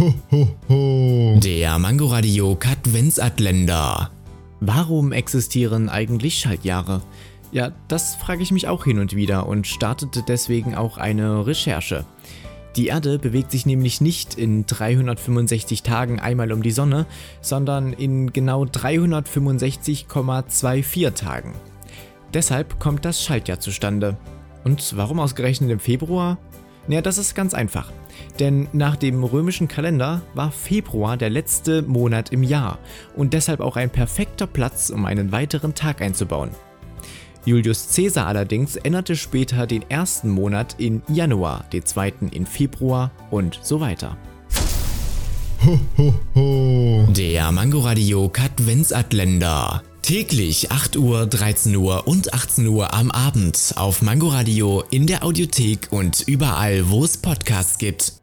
Ho, ho, ho. Der Mangoradio Katwensatländer. Warum existieren eigentlich Schaltjahre? Ja, das frage ich mich auch hin und wieder und startete deswegen auch eine Recherche. Die Erde bewegt sich nämlich nicht in 365 Tagen einmal um die Sonne, sondern in genau 365,24 Tagen. Deshalb kommt das Schaltjahr zustande. Und warum ausgerechnet im Februar? Naja, das ist ganz einfach. Denn nach dem römischen Kalender war Februar der letzte Monat im Jahr und deshalb auch ein perfekter Platz, um einen weiteren Tag einzubauen. Julius Caesar allerdings änderte später den ersten Monat in Januar, den zweiten in Februar und so weiter. Ho, ho, ho. Der Mangoradio Katwensatländer. Täglich 8 Uhr, 13 Uhr und 18 Uhr am Abend auf Mangoradio in der Audiothek und überall, wo es Podcasts gibt.